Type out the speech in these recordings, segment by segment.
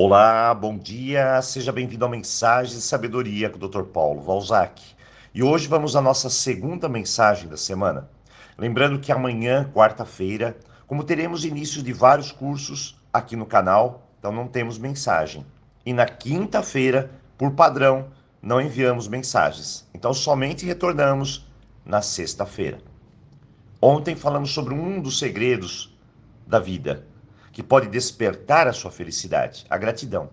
Olá, bom dia, seja bem-vindo ao Mensagem de Sabedoria com o Dr. Paulo Valzac. E hoje vamos à nossa segunda mensagem da semana. Lembrando que amanhã, quarta-feira, como teremos início de vários cursos aqui no canal, então não temos mensagem. E na quinta-feira, por padrão, não enviamos mensagens. Então somente retornamos na sexta-feira. Ontem falamos sobre um dos segredos da vida que pode despertar a sua felicidade, a gratidão.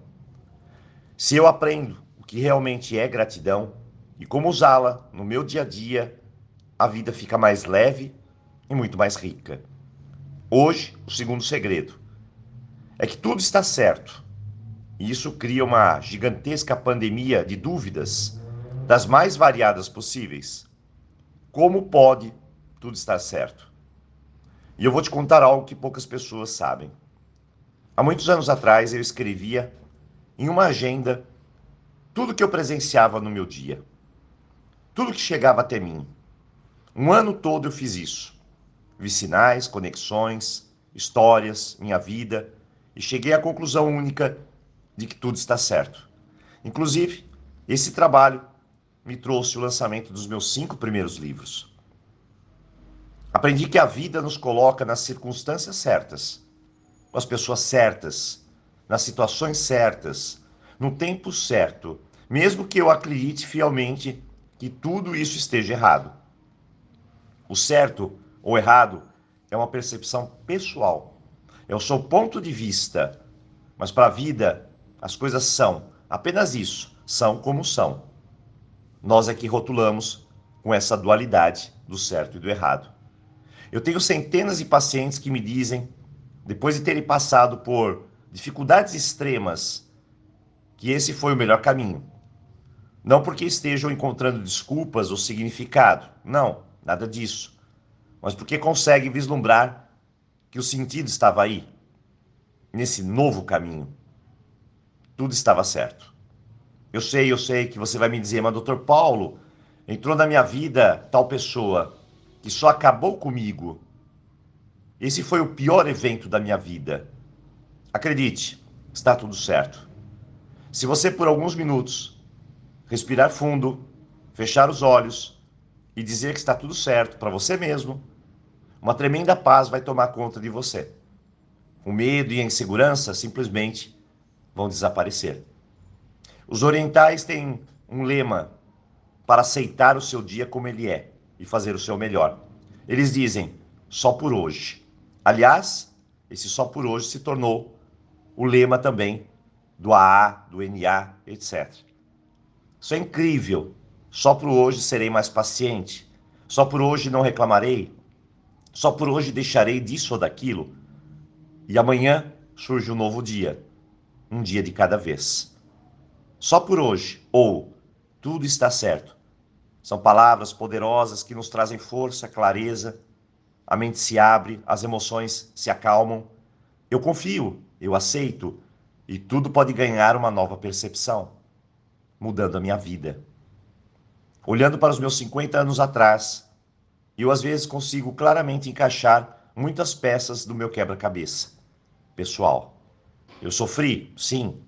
Se eu aprendo o que realmente é gratidão e como usá-la no meu dia a dia, a vida fica mais leve e muito mais rica. Hoje, o segundo segredo é que tudo está certo. E isso cria uma gigantesca pandemia de dúvidas das mais variadas possíveis. Como pode tudo estar certo? E eu vou te contar algo que poucas pessoas sabem. Há muitos anos atrás eu escrevia em uma agenda tudo que eu presenciava no meu dia, tudo que chegava até mim. Um ano todo eu fiz isso. Vi sinais, conexões, histórias, minha vida e cheguei à conclusão única de que tudo está certo. Inclusive, esse trabalho me trouxe o lançamento dos meus cinco primeiros livros. Aprendi que a vida nos coloca nas circunstâncias certas com as pessoas certas, nas situações certas, no tempo certo, mesmo que eu acredite fielmente que tudo isso esteja errado. O certo ou errado é uma percepção pessoal, é o seu ponto de vista, mas para a vida as coisas são apenas isso, são como são. Nós é que rotulamos com essa dualidade do certo e do errado. Eu tenho centenas de pacientes que me dizem depois de terem passado por dificuldades extremas, que esse foi o melhor caminho. Não porque estejam encontrando desculpas ou significado, não, nada disso. Mas porque conseguem vislumbrar que o sentido estava aí, nesse novo caminho. Tudo estava certo. Eu sei, eu sei que você vai me dizer, mas doutor Paulo, entrou na minha vida tal pessoa que só acabou comigo esse foi o pior evento da minha vida. Acredite, está tudo certo. Se você por alguns minutos respirar fundo, fechar os olhos e dizer que está tudo certo para você mesmo, uma tremenda paz vai tomar conta de você. O medo e a insegurança simplesmente vão desaparecer. Os orientais têm um lema para aceitar o seu dia como ele é e fazer o seu melhor. Eles dizem: só por hoje. Aliás, esse só por hoje se tornou o lema também do AA, do NA, etc. Isso é incrível. Só por hoje serei mais paciente. Só por hoje não reclamarei. Só por hoje deixarei disso ou daquilo. E amanhã surge um novo dia. Um dia de cada vez. Só por hoje ou tudo está certo. São palavras poderosas que nos trazem força, clareza a mente se abre, as emoções se acalmam. Eu confio, eu aceito e tudo pode ganhar uma nova percepção, mudando a minha vida. Olhando para os meus 50 anos atrás, eu às vezes consigo claramente encaixar muitas peças do meu quebra-cabeça. Pessoal, eu sofri, sim,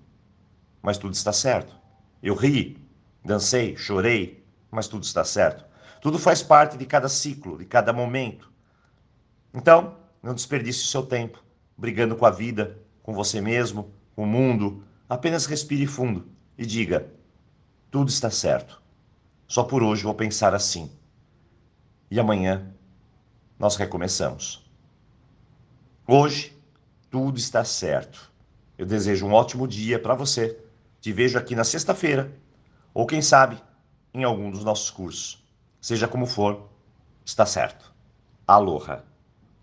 mas tudo está certo. Eu ri, dancei, chorei, mas tudo está certo. Tudo faz parte de cada ciclo, de cada momento. Então, não desperdice o seu tempo brigando com a vida, com você mesmo, com o mundo. Apenas respire fundo e diga: tudo está certo. Só por hoje vou pensar assim. E amanhã nós recomeçamos. Hoje tudo está certo. Eu desejo um ótimo dia para você. Te vejo aqui na sexta-feira, ou quem sabe, em algum dos nossos cursos. Seja como for, está certo. Aloha!